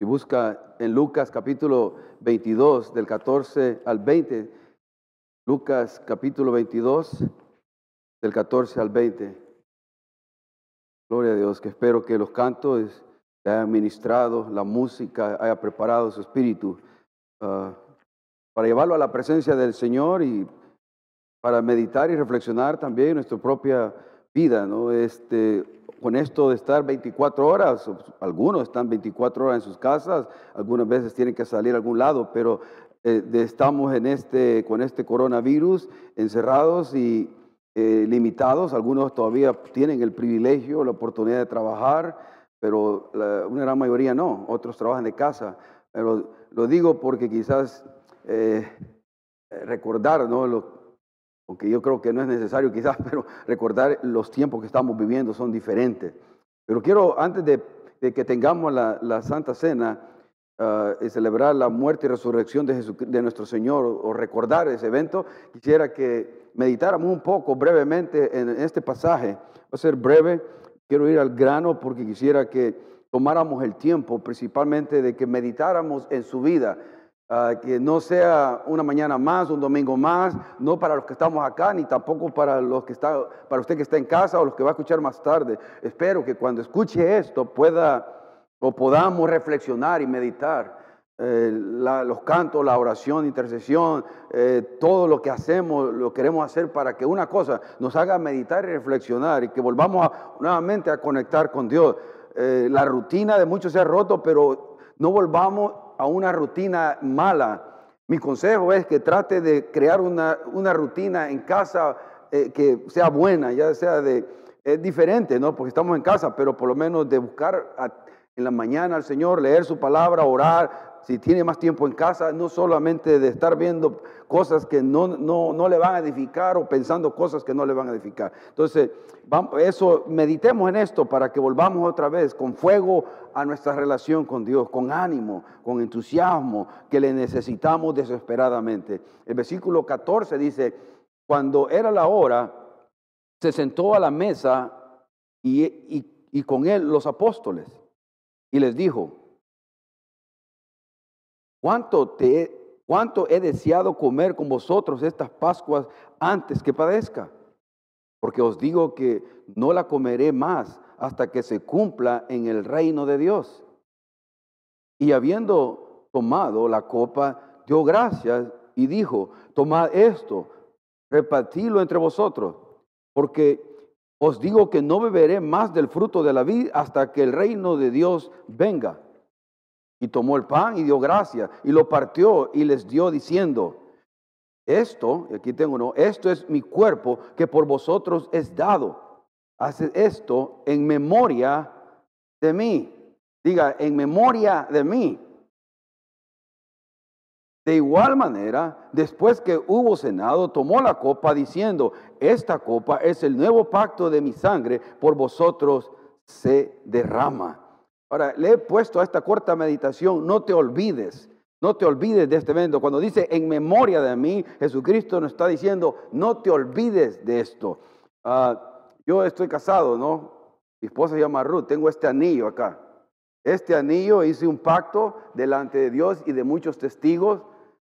Si busca en Lucas capítulo 22, del 14 al 20, Lucas capítulo 22, del 14 al 20. Gloria a Dios, que espero que los cantos hayan ministrado, la música haya preparado su espíritu ah, para llevarlo a la presencia del Señor y para meditar y reflexionar también en nuestra propia vida, ¿no? Este, con esto de estar 24 horas, algunos están 24 horas en sus casas, algunas veces tienen que salir a algún lado, pero eh, estamos este, con este coronavirus encerrados y eh, limitados, algunos todavía tienen el privilegio, la oportunidad de trabajar, pero una gran mayoría no, otros trabajan de casa, pero lo digo porque quizás eh, recordar, ¿no? Aunque yo creo que no es necesario quizás, pero recordar los tiempos que estamos viviendo son diferentes. Pero quiero, antes de, que tengamos la, Santa Cena, uh, y celebrar la muerte y resurrección de, de nuestro Señor o, recordar ese evento, quisiera que meditáramos un poco brevemente en este pasaje. Va a ser breve, quiero ir al grano porque quisiera que tomáramos el tiempo principalmente de que meditáramos en su vida Ah, que no sea una mañana más, un domingo más, no para los que estamos acá, ni tampoco para los que está, para usted que está en casa o los que va a escuchar más tarde. Espero que cuando escuche esto pueda o podamos reflexionar y meditar eh, los cantos, la oración, intercesión, eh, todo lo que hacemos, lo queremos hacer para que una cosa nos haga meditar y reflexionar y que volvamos nuevamente a conectar con Dios. Eh, la rutina de muchos se ha roto, pero no volvamos a una rutina mala. Mi consejo es que trate de crear una, una rutina en casa eh, que sea buena, ya sea de, es diferente, ¿no? Porque estamos en casa, pero por lo menos de buscar en la mañana al Señor, leer su palabra, orar, si tiene más tiempo en casa, no solamente de estar viendo cosas que no, no, le van a edificar o pensando cosas que no le van a edificar. Entonces, eso, meditemos en esto para que volvamos otra vez con fuego a nuestra relación con Dios, con ánimo, con entusiasmo, que le necesitamos desesperadamente. El versículo 14 dice, cuando era la hora, se sentó a la mesa y, y con él los apóstoles y les dijo, ¿Cuánto, te, ¿Cuánto he deseado comer con vosotros estas Pascuas antes que padezca? Porque os digo que no la comeré más hasta que se cumpla en el reino de Dios. Y habiendo tomado la copa, dio gracias y dijo, tomad esto, repartidlo entre vosotros, porque os digo que no beberé más del fruto de la vid hasta que el reino de Dios venga. Y tomó el pan y dio gracias y lo partió y les dio diciendo, esto, aquí tengo uno, esto es mi cuerpo que por vosotros es dado. Haced esto en memoria de mí. Diga, en memoria de mí. De igual manera, después que hubo cenado, tomó la copa diciendo, esta copa es el nuevo pacto de mi sangre, por vosotros se derrama. Ahora, le he puesto a esta corta meditación, no te olvides, no te olvides de este evento. Cuando dice en memoria de mí, Jesucristo nos está diciendo, no te olvides de esto. Ah, yo estoy casado, ¿no? Mi esposa se llama Ruth, tengo este anillo acá. Este anillo hice un pacto delante de Dios y de muchos testigos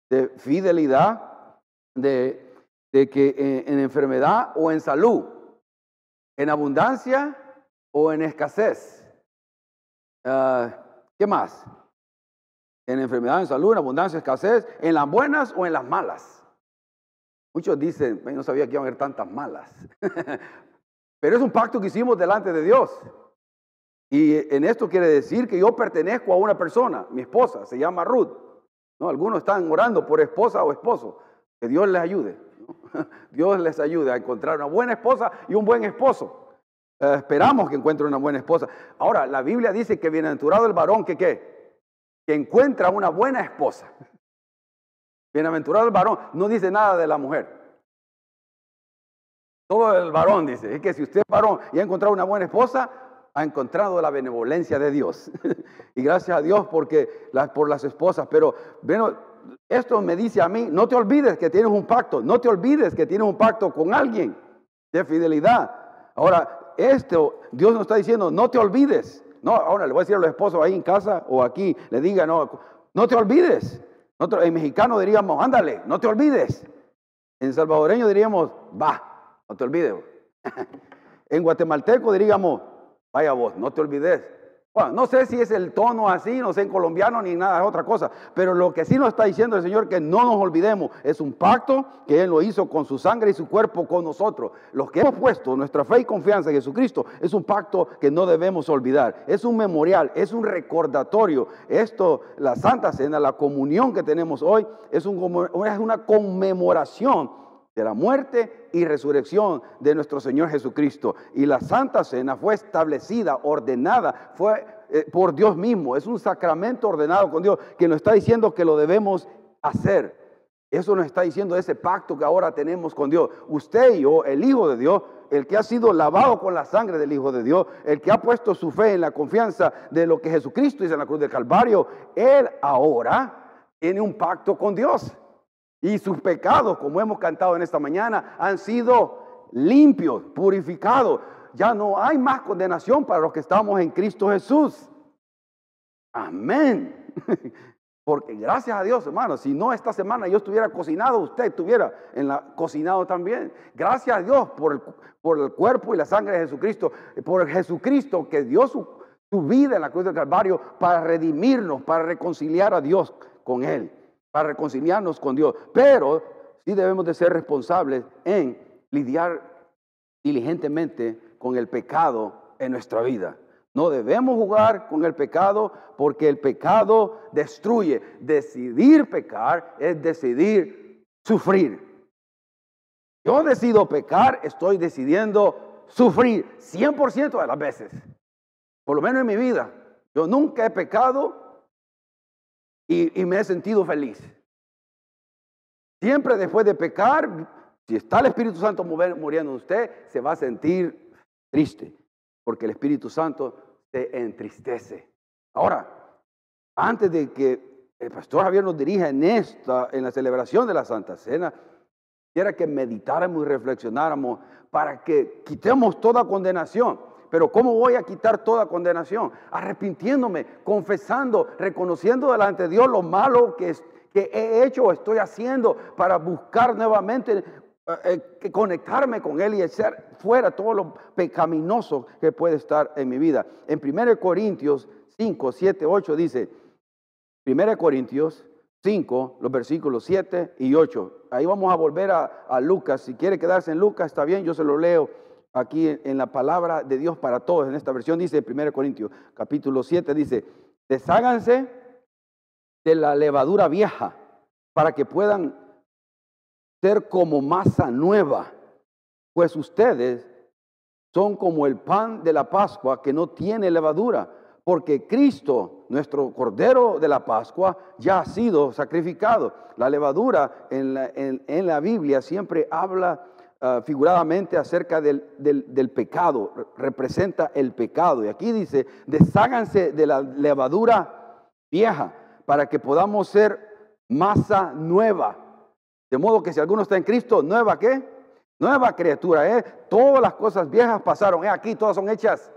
de fidelidad, de, que en enfermedad o en salud, en abundancia o en escasez Ah, ¿Qué más? En enfermedad, en salud, en abundancia, escasez, en las buenas o en las malas. Muchos dicen, no sabía que iban a haber tantas malas. Pero es un pacto que hicimos delante de Dios. Y en esto quiere decir que yo pertenezco a una persona, mi esposa, se llama Ruth. ¿no? Algunos están orando por esposa o esposo. Que Dios les ayude. Dios les ayude a encontrar una buena esposa y un buen esposo. Eh, esperamos que encuentre una buena esposa. Ahora, la Biblia dice que bienaventurado el varón que qué? Que encuentra una buena esposa. Bienaventurado el varón. No dice nada de la mujer. Todo el varón dice. Es que si usted es varón y ha encontrado una buena esposa, ha encontrado la benevolencia de Dios. y gracias a Dios porque, por las esposas. Pero bueno, esto me dice a mí, no te olvides que tienes un pacto. No te olvides que tienes un pacto con alguien de fidelidad. Ahora, esto Dios nos está diciendo, no te olvides, No, ahora le voy a decir a los esposos ahí en casa o aquí, le diga, no, no te olvides. En mexicano diríamos, ándale, no te olvides. En salvadoreño diríamos, va, no te olvides. en guatemalteco diríamos, vaya vos, no te olvides. Bueno, no sé si es el tono así, no sé en colombiano ni nada, es otra cosa. Pero lo que sí nos está diciendo el Señor que no nos olvidemos es un pacto que Él lo hizo con su sangre y su cuerpo con nosotros. Los que hemos puesto nuestra fe y confianza en Jesucristo es un pacto que no debemos olvidar. Es un memorial, es un recordatorio. Esto, la Santa Cena, la comunión que tenemos hoy, es, un, es una conmemoración de la muerte y resurrección de nuestro Señor Jesucristo. Y la Santa Cena fue establecida, ordenada, fue eh, por Dios mismo. Es un sacramento ordenado con Dios que nos está diciendo que lo debemos hacer. Eso nos está diciendo ese pacto que ahora tenemos con Dios. Usted y yo, el Hijo de Dios, el que ha sido lavado con la sangre del Hijo de Dios, el que ha puesto su fe en la confianza de lo que Jesucristo hizo en la cruz del Calvario, él ahora tiene un pacto con Dios. Y sus pecados, como hemos cantado en esta mañana, han sido limpios, purificados. Ya no hay más condenación para los que estamos en Cristo Jesús. Amén. Porque gracias a Dios, hermano, si no esta semana yo estuviera cocinado, usted estuviera en la, cocinado también. Gracias a Dios por el, por el cuerpo y la sangre de Jesucristo, por el Jesucristo que dio su, su vida en la cruz del Calvario para redimirnos, para reconciliar a Dios con Él para reconciliarnos con Dios. Pero sí debemos de ser responsables en lidiar diligentemente con el pecado en nuestra vida. No debemos jugar con el pecado porque el pecado destruye. Decidir pecar es decidir sufrir. Yo decido pecar, estoy decidiendo sufrir 100% de las veces. Por lo menos en mi vida. Yo nunca he pecado y, me he sentido feliz. Siempre después de pecar, si está el Espíritu Santo muriendo en usted, se va a sentir triste, porque el Espíritu Santo se entristece. Ahora, antes de que el pastor Javier nos dirija en esta, en la celebración de la Santa Cena, quiera que meditáramos y reflexionáramos para que quitemos toda condenación. Pero ¿cómo voy a quitar toda condenación? Arrepintiéndome, confesando, reconociendo delante de Dios lo malo que, he hecho o estoy haciendo para buscar nuevamente eh, eh, conectarme con Él y echar fuera todo lo pecaminoso que puede estar en mi vida. En 1 Corintios 5, 7, 8 dice, 1 Corintios 5, los versículos 7 y 8. Ahí vamos a volver a, a Lucas. Si quiere quedarse en Lucas, está bien, yo se lo leo aquí en la palabra de Dios para todos. En esta versión dice 1 Corintios capítulo 7, dice, desháganse de la levadura vieja para que puedan ser como masa nueva, pues ustedes son como el pan de la Pascua que no tiene levadura, porque Cristo, nuestro Cordero de la Pascua, ya ha sido sacrificado. La levadura en la, en la Biblia siempre habla Ah, figuradamente acerca del, del, pecado, representa el pecado. Y aquí dice, desháganse de la levadura vieja para que podamos ser masa nueva. De modo que si alguno está en Cristo, nueva qué? Nueva criatura, ¿eh? Todas las cosas viejas pasaron, ¿eh? Aquí todas son hechas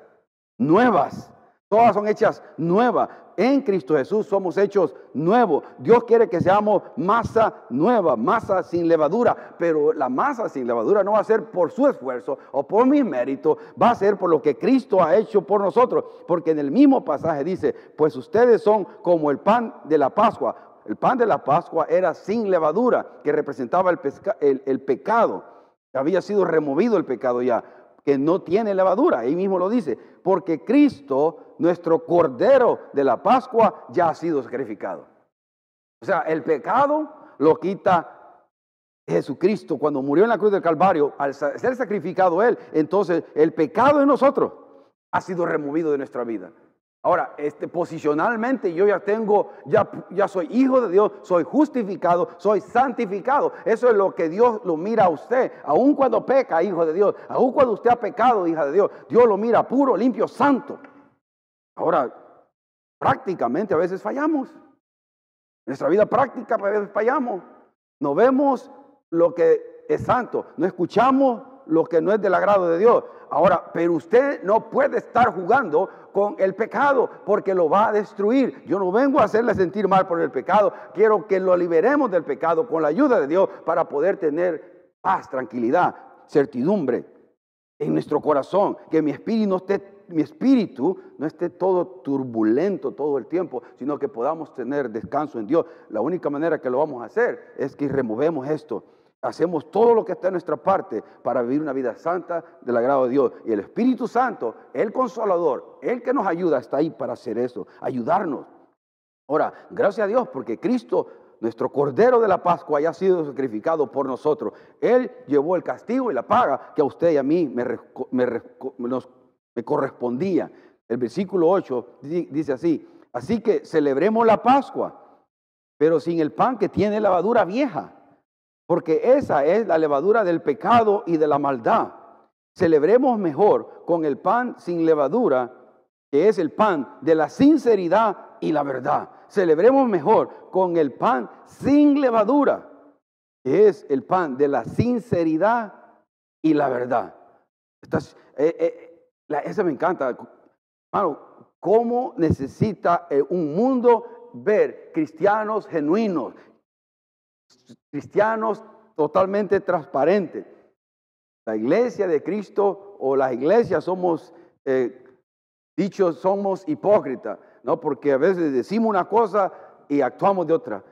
nuevas. Todas son hechas nuevas. En Cristo Jesús somos hechos nuevos. Dios quiere que seamos masa nueva, masa sin levadura. Pero la masa sin levadura no va a ser por su esfuerzo o por mi mérito, va a ser por lo que Cristo ha hecho por nosotros. Porque en el mismo pasaje dice, pues ustedes son como el pan de la Pascua. El pan de la Pascua era sin levadura, que representaba el, pecado. Había sido removido el pecado ya que no tiene levadura. Ahí mismo lo dice, porque Cristo, nuestro Cordero de la Pascua, ya ha sido sacrificado. O sea, el pecado lo quita Jesucristo cuando murió en la cruz del Calvario, al ser sacrificado Él, entonces el pecado en nosotros ha sido removido de nuestra vida. Ahora, este, posicionalmente yo ya tengo, ya, ya soy hijo de Dios, soy justificado, soy santificado. Eso es lo que Dios lo mira a usted. Aun cuando peca, hijo de Dios, aun cuando usted ha pecado, hija de Dios, Dios lo mira puro, limpio, santo. Ahora, prácticamente a veces fallamos. En nuestra vida práctica a veces fallamos. No vemos lo que es santo. No escuchamos lo que no es del agrado de Dios. Ahora, pero usted no puede estar jugando con el pecado porque lo va a destruir. Yo no vengo a hacerle sentir mal por el pecado, quiero que lo liberemos del pecado con la ayuda de Dios para poder tener paz, tranquilidad, certidumbre en nuestro corazón, que mi espíritu no esté todo turbulento todo el tiempo, sino que podamos tener descanso en Dios. La única manera que lo vamos a hacer es que removemos esto Hacemos todo lo que está en nuestra parte para vivir una vida santa del agrado de Dios. Y el Espíritu Santo, el consolador, el que nos ayuda, está ahí para hacer eso, ayudarnos. Ahora, gracias a Dios, porque Cristo, nuestro Cordero de la Pascua, haya sido sacrificado por nosotros. Él llevó el castigo y la paga que a usted y a mí me, correspondía. El versículo 8 dice así, así que celebremos la Pascua, pero sin el pan que tiene lavadura vieja porque esa es la levadura del pecado y de la maldad. Celebremos mejor con el pan sin levadura, que es el pan de la sinceridad y la verdad. Celebremos mejor con el pan sin levadura, que es el pan de la sinceridad y la verdad. Eh, eh, esa me encanta. ¿cómo necesita eh, un mundo ver cristianos genuinos, cristianos totalmente transparentes. La iglesia de Cristo o las iglesias somos, eh, somos hipócritas, ¿no? Porque a veces decimos una cosa y actuamos de otra.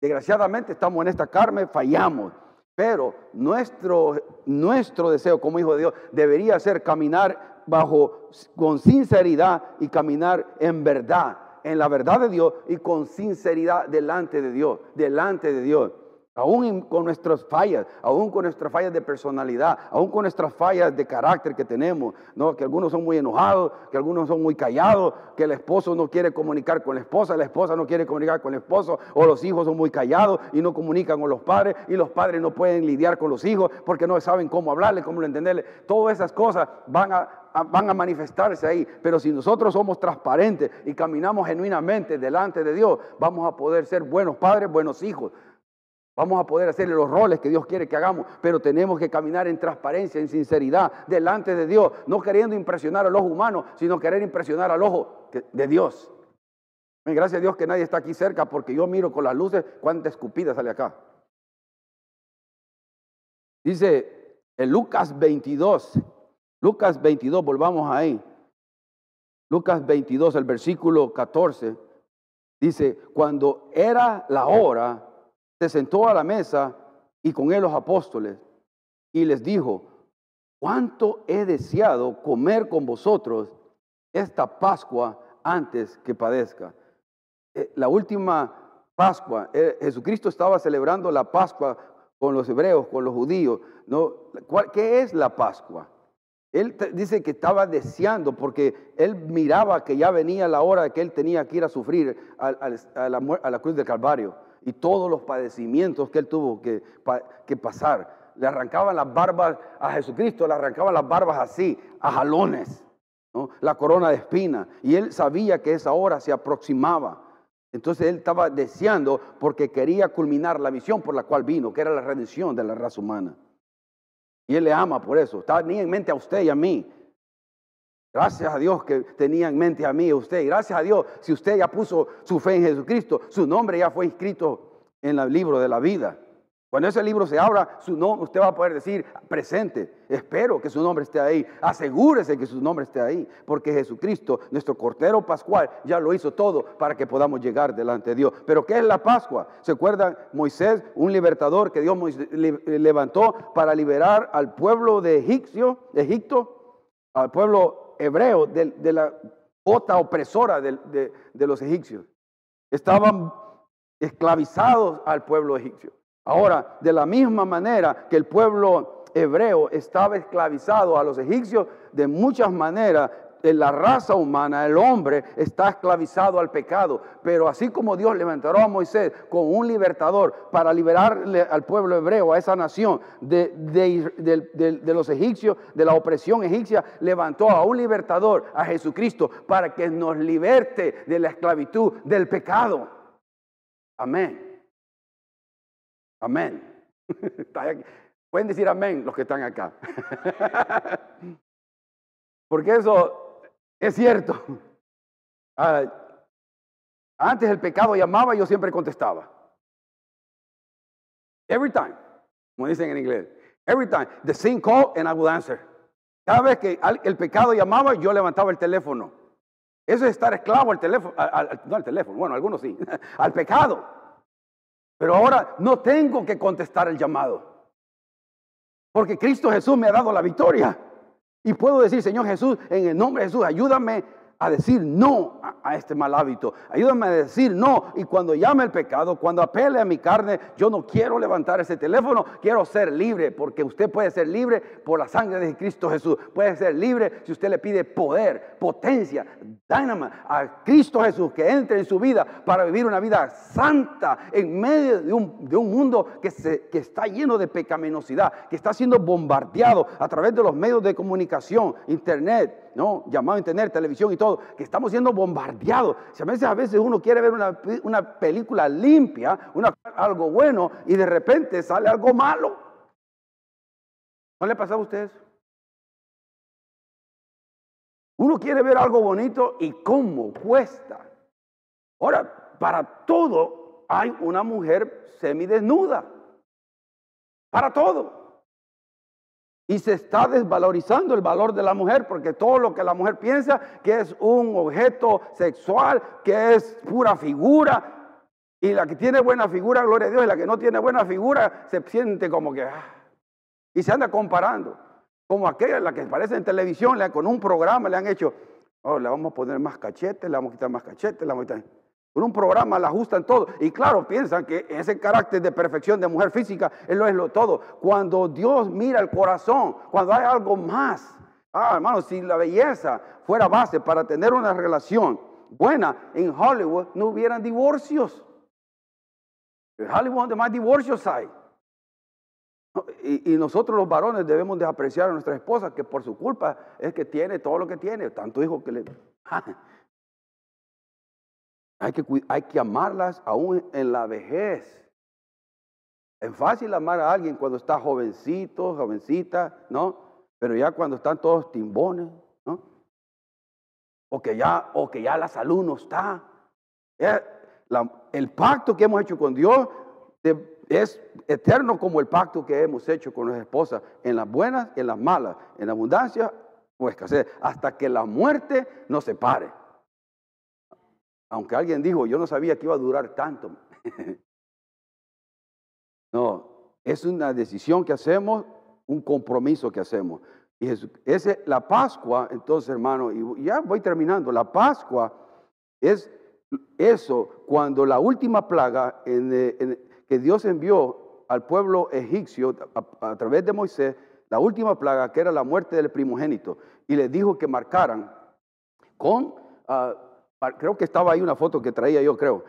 Desgraciadamente estamos en esta carne, fallamos. Pero nuestro, nuestro deseo como hijo de Dios debería ser caminar bajo, con sinceridad y caminar en verdad en la verdad de Dios y con sinceridad delante de Dios, delante de Dios. Aún con nuestras fallas, aún con nuestras fallas de personalidad, aún con nuestras fallas de carácter que tenemos, ¿no? que algunos son muy enojados, que algunos son muy callados, que el esposo no quiere comunicar con la esposa, la esposa no quiere comunicar con el esposo, o los hijos son muy callados y no comunican con los padres, y los padres no pueden lidiar con los hijos porque no saben cómo hablarle, cómo entenderle. Todas esas cosas van a, van a manifestarse ahí. Pero si nosotros somos transparentes y caminamos genuinamente delante de Dios, vamos a poder ser buenos padres, buenos hijos. Vamos a poder hacerle los roles que Dios quiere que hagamos, pero tenemos que caminar en transparencia, en sinceridad, delante de Dios, no queriendo impresionar al ojo humano, sino querer impresionar al ojo de Dios. Gracias a Dios que nadie está aquí cerca, porque yo miro con las luces cuánta escupida sale acá. Dice en Lucas 22, Lucas 22, volvamos ahí. Lucas 22, el versículo 14, dice, cuando era la hora, se sentó a la mesa y con él los apóstoles y les dijo, cuánto he deseado comer con vosotros esta Pascua antes que padezca. Eh, la última Pascua, eh, Jesucristo estaba celebrando la Pascua con los hebreos, con los judíos. ¿no? ¿Qué es la Pascua? Él dice que estaba deseando porque él miraba que ya venía la hora que él tenía que ir a sufrir a, la, cruz del Calvario y todos los padecimientos que él tuvo que, pasar. Le arrancaban las barbas a Jesucristo, le arrancaban las barbas así, a jalones, la corona de espina. Y él sabía que esa hora se aproximaba. Entonces él estaba deseando porque quería culminar la misión por la cual vino, que era la redención de la raza humana. Y Él le ama por eso. Tenía en mente a usted y a mí. Gracias a Dios que tenía en mente a mí y a usted. Gracias a Dios si usted ya puso su fe en Jesucristo, su nombre ya fue inscrito en el libro de la vida. Cuando ese libro se abra, su nombre, usted va a poder decir presente. Espero que su nombre esté ahí. Asegúrese que su nombre esté ahí. Porque Jesucristo, nuestro Cordero Pascual, ya lo hizo todo para que podamos llegar delante de Dios. Pero ¿qué es la Pascua? ¿Se acuerdan? Moisés, un libertador que Dios levantó para liberar al pueblo de Egipto, al pueblo hebreo de, la bota opresora de los egipcios. Estaban esclavizados al pueblo egipcio. Ahora, de la misma manera que el pueblo hebreo estaba esclavizado a los egipcios, de muchas maneras la raza humana, el hombre, está esclavizado al pecado. Pero así como Dios levantó a Moisés con un libertador para liberarle al pueblo hebreo, a esa nación de, de, los egipcios, de la opresión egipcia, levantó a un libertador, a Jesucristo, para que nos liberte de la esclavitud del pecado. Amén. Amén. Pueden decir amén los que están acá. Porque eso es cierto. Ah, antes el pecado llamaba y yo siempre contestaba. Every time, como dicen en inglés. Every time. The sin call and I would answer. Cada vez que el pecado llamaba, yo levantaba el teléfono. Eso es estar esclavo al teléfono, no al teléfono, bueno, algunos sí, al pecado. Pero ahora no tengo que contestar el llamado. Porque Cristo Jesús me ha dado la victoria. Y puedo decir, Señor Jesús, en el nombre de Jesús, ayúdame a decir no a, este mal hábito. Ayúdame a decir no. Y cuando llame el pecado, cuando apele a mi carne, yo no quiero levantar ese teléfono, quiero ser libre, porque usted puede ser libre por la sangre de Cristo Jesús. Puede ser libre si usted le pide poder, potencia, dynama a Cristo Jesús que entre en su vida para vivir una vida santa en medio de un, de un mundo que, se, que está lleno de pecaminosidad, que está siendo bombardeado a través de los medios de comunicación, internet ¿no? Llamado internet, televisión y todo, que estamos siendo bombardeados. Si a veces, a veces uno quiere ver una, película limpia, una, algo bueno, y de repente sale algo malo. ¿No le pasa a ustedes? Uno quiere ver algo bonito y cómo cuesta. Ahora, para todo hay una mujer semidesnuda. Para todo. Y se está desvalorizando el valor de la mujer porque todo lo que la mujer piensa que es un objeto sexual, que es pura figura. Y la que tiene buena figura, gloria a Dios, y la que no tiene buena figura se siente como que... Ah, y se anda comparando. Como aquella, la que aparece en televisión, con un programa le han hecho, oh, le vamos a poner más cachetes, le vamos a quitar más cachetes, le vamos a quitar... Con un programa la ajustan todo. Y claro, piensan que ese carácter de perfección de mujer física, él lo es lo todo. Cuando Dios mira el corazón, cuando hay algo más. Ah, hermano, si la belleza fuera base para tener una relación buena en Hollywood, no hubieran divorcios. En Hollywood donde más divorcios hay. Y, nosotros los varones debemos de apreciar a nuestra esposa que por su culpa es que tiene todo lo que tiene, tanto hijo que le... Hay que, hay que amarlas aún en la vejez. Es fácil amar a alguien cuando está jovencito, jovencita, ¿no? Pero ya cuando están todos timbones, ¿no? O que ya, o que ya la salud no está. el pacto que hemos hecho con Dios es eterno como el pacto que hemos hecho con nuestra esposa, en las buenas en las malas, en abundancia o escasez, hasta que la muerte nos separe. Aunque alguien dijo, yo no sabía que iba a durar tanto. no, es una decisión que hacemos, un compromiso que hacemos. Y es la Pascua, entonces hermano, y ya voy terminando, la Pascua es eso, cuando la última plaga que Dios envió al pueblo egipcio a, través de Moisés, la última plaga que era la muerte del primogénito, y les dijo que marcaran con... Ah, creo que estaba ahí una foto que traía yo, creo,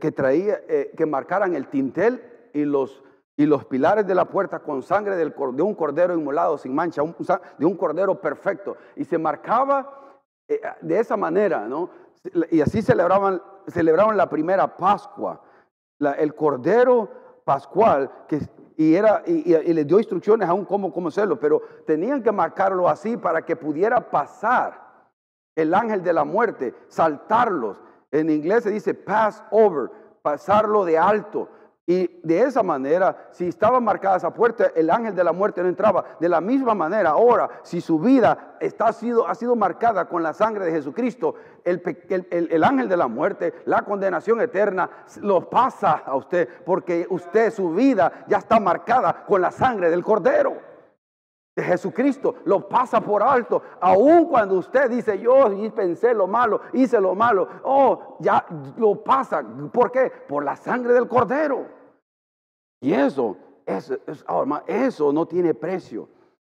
que traía, eh, que marcaran el tintel y los, y los pilares de la puerta con sangre del, de un cordero inmolado sin mancha, de un cordero perfecto. Y se marcaba eh, de esa manera, ¿no? Y así celebraban, celebraban la primera Pascua, el cordero pascual, que, y, era, y, y, les dio instrucciones aún cómo, cómo hacerlo, pero tenían que marcarlo así para que pudiera pasar el ángel de la muerte, saltarlos. En inglés se dice pass over, pasarlo de alto. Y de esa manera, si estaba marcada esa puerta, el ángel de la muerte no entraba. De la misma manera, ahora, si su vida está, ha, sido, ha sido marcada con la sangre de Jesucristo, el, el, ángel de la muerte, la condenación eterna, lo pasa a usted, porque usted, su vida ya está marcada con la sangre del Cordero de Jesucristo lo pasa por alto. Aun cuando usted dice, yo pensé lo malo, hice lo malo, oh, ya lo pasa. ¿Por qué? Por la sangre del cordero. Y eso, eso, oh, eso no tiene precio.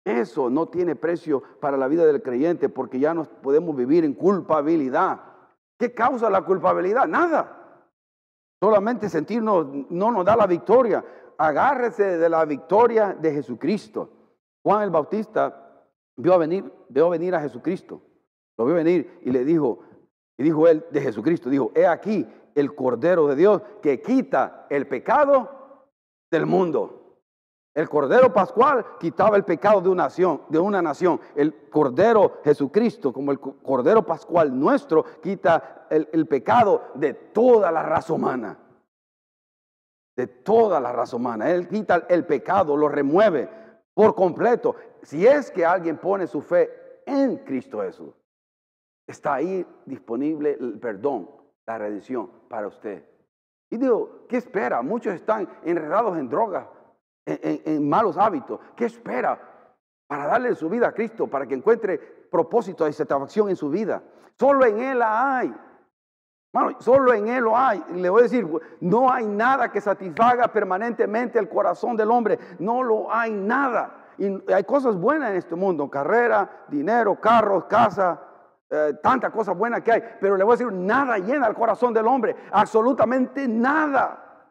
Eso no tiene precio para la vida del creyente porque ya no podemos vivir en culpabilidad. ¿Qué causa la culpabilidad? Nada. Solamente sentirnos no nos da la victoria. Agárrese de la victoria de Jesucristo. Juan el Bautista vio a venir, vio venir a Jesucristo. Lo vio venir y le dijo, y dijo él de Jesucristo, dijo, he aquí el Cordero de Dios que quita el pecado del mundo. El Cordero Pascual quitaba el pecado de una nación, de una nación. El Cordero Jesucristo, como el Cordero Pascual nuestro, quita el, el pecado de toda la raza humana. De toda la raza humana. Él quita el pecado, lo remueve por completo. Si es que alguien pone su fe en Cristo Jesús, está ahí disponible el perdón, la redención para usted. Y digo, ¿qué espera? Muchos están enredados en drogas, en, malos hábitos. ¿Qué espera para darle su vida a Cristo, para que encuentre propósito y satisfacción en su vida? Solo en Él hay. Solo en Él lo hay. Le voy a decir, no hay nada que satisfaga permanentemente el corazón del hombre. No lo hay nada. Y hay cosas buenas en este mundo, carrera, dinero, carros, casa, eh, tantas cosas buenas que hay, pero le voy a decir, nada llena el corazón del hombre, absolutamente nada.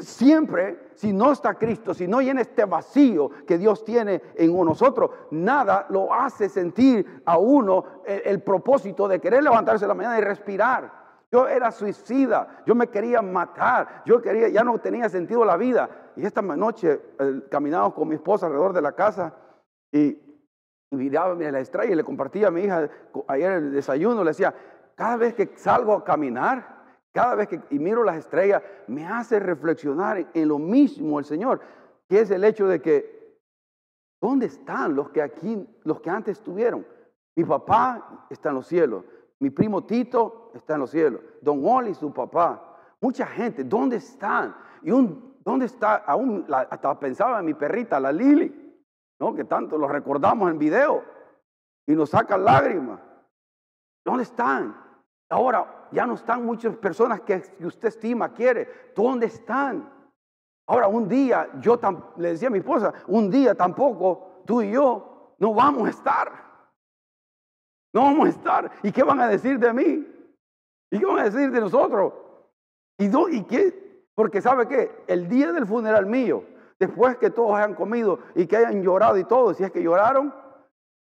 Siempre, si no está Cristo, si no llena este vacío que Dios tiene en nosotros, nada lo hace sentir a uno el, propósito de querer levantarse la mañana y respirar. Yo era suicida, yo me quería matar, yo quería, ya no tenía sentido la vida. Y esta noche eh, con mi esposa alrededor de la casa y y miraba la estrella y le compartía a mi hija ayer el desayuno, le decía, cada vez que salgo a caminar, cada vez que y miro las estrellas, me hace reflexionar en, lo mismo el Señor, que es el hecho de que, ¿dónde están los que aquí, los que antes estuvieron? Mi papá está en los cielos, mi primo Tito está en los cielos, Don Oli, su papá, mucha gente, ¿dónde están? Y un, ¿dónde está? Aún hasta pensaba en mi perrita, la Lili. ¿no? Que tanto lo recordamos en video y nos sacan lágrimas. ¿Dónde están? Ahora ya no están muchas personas que, usted estima, quiere. ¿Dónde están? Ahora un día, yo le decía a mi esposa, un día tampoco tú y yo no vamos a estar. No vamos a estar. ¿Y qué van a decir de mí? ¿Y qué van a decir de nosotros? ¿Y, qué? Porque sabe qué? El día del funeral mío, después que todos hayan comido y que hayan llorado y todo, si es que lloraron,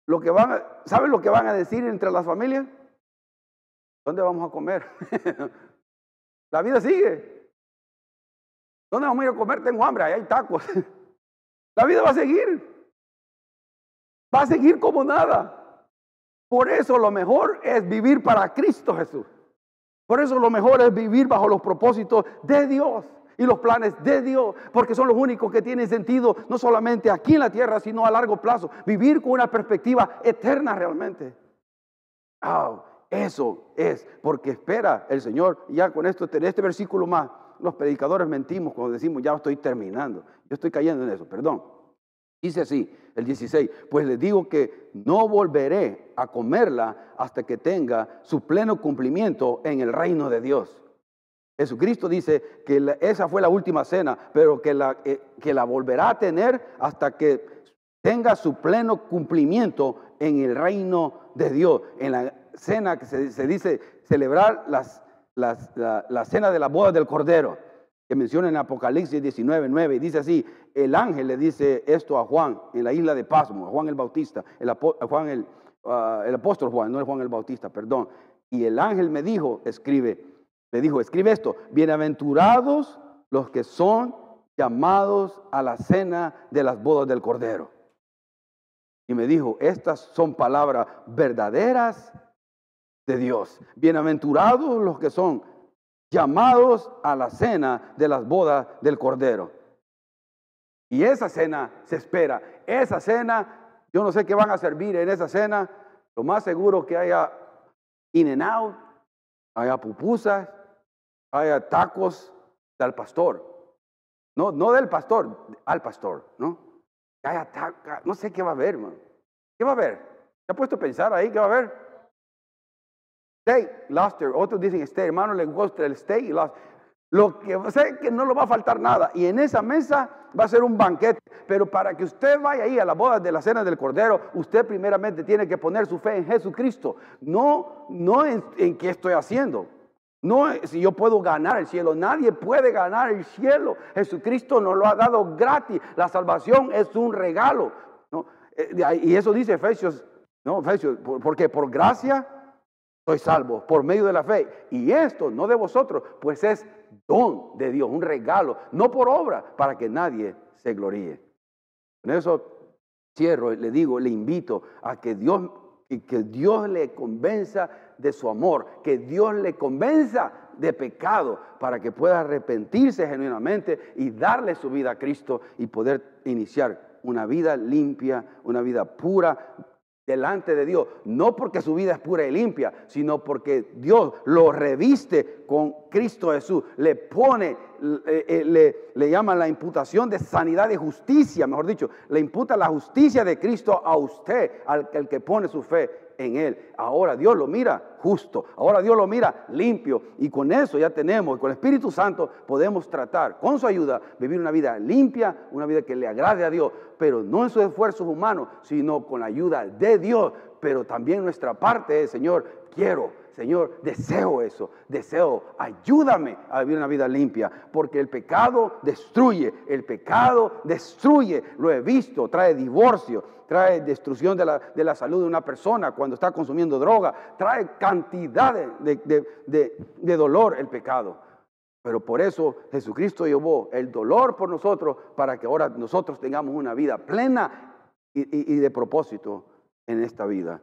lo que van ¿saben lo que van a decir entre las familias? ¿Dónde vamos a comer? La vida sigue. ¿Dónde vamos a ir a comer? Tengo hambre, ahí hay tacos. La vida va a seguir. Va a seguir como nada. Por eso lo mejor es vivir para Cristo Jesús. Por eso lo mejor es vivir bajo los propósitos de Dios y los planes de Dios, porque son los únicos que tienen sentido no solamente aquí en la tierra, sino a largo plazo. Vivir con una perspectiva eterna realmente. eso es porque espera el Señor. Ya con esto, en este versículo más, los predicadores mentimos cuando decimos ya estoy terminando. Yo estoy cayendo en eso, perdón. Dice así, el 16, pues les digo que no volveré a comerla hasta que tenga su pleno cumplimiento en el reino de Dios. Jesucristo dice que esa fue la última cena, pero que la, eh, que la volverá a tener hasta que tenga su pleno cumplimiento en el reino de Dios. En la cena que se, dice celebrar las, la, cena de la boda del Cordero, que menciona en Apocalipsis 19, 9, y dice así, el ángel le dice esto a Juan en la isla de Pasmo, a Juan el Bautista, el, Juan ah, el apóstol Juan, no es Juan el Bautista, perdón. Y el ángel me dijo, escribe, le dijo, escribe esto, bienaventurados los que son llamados a la cena de las bodas del Cordero. Y me dijo, estas son palabras verdaderas de Dios. Bienaventurados los que son llamados a la cena de las bodas del Cordero. Y esa cena se espera. Esa cena, yo no sé qué van a servir en esa cena. Lo más seguro que haya in and out, haya pupusas, haya tacos del pastor. No, no del pastor, al pastor, ¿no? haya tacos, no sé qué va a haber, hermano. ¿Qué va a haber? ¿Se ha puesto a pensar ahí qué va a haber? Steak, lobster, otros dicen steak, hermano, le gusta el steak y. Lo que sé que no le va a faltar nada. Y en esa mesa va a ser un banquete. Pero para que usted vaya ahí a la boda de la cena del Cordero, usted primeramente tiene que poner su fe en Jesucristo. No, no en, en qué estoy haciendo. No si yo puedo ganar el cielo. Nadie puede ganar el cielo. Jesucristo nos lo ha dado gratis. La salvación es un regalo. Eh, y eso dice Efesios. No, Efesios, porque por gracia soy salvo, por medio de la fe. Y esto no de vosotros, pues es don de Dios, un regalo, no por obra, para que nadie se gloríe. En eso cierro, le digo, le invito a que Dios, que Dios le convenza de su amor, que Dios le convenza de pecado para que pueda arrepentirse genuinamente y darle su vida a Cristo y poder iniciar una vida limpia, una vida pura delante de Dios, no porque su vida es pura y limpia, sino porque Dios lo reviste con Cristo Jesús, le pone, eh, eh, le, le llama la imputación de sanidad y justicia, mejor dicho, le imputa la justicia de Cristo a usted, al que pone su fe en Él. Ahora Dios lo mira justo, ahora Dios lo mira limpio y con eso ya tenemos, con el Espíritu Santo podemos tratar, con su ayuda, vivir una vida limpia, una vida que le agrade a Dios, pero no en sus esfuerzos humanos, sino con la ayuda de Dios. Pero también nuestra parte es, Señor, quiero Señor, deseo eso, deseo, ayúdame a vivir una vida limpia, porque el pecado destruye, el pecado destruye, lo he visto, trae divorcio, trae destrucción de la, de la salud de una persona cuando está consumiendo droga, trae cantidad de, de dolor el pecado. Pero por eso Jesucristo llevó el dolor por nosotros para que ahora nosotros tengamos una vida plena y, y de propósito en esta vida.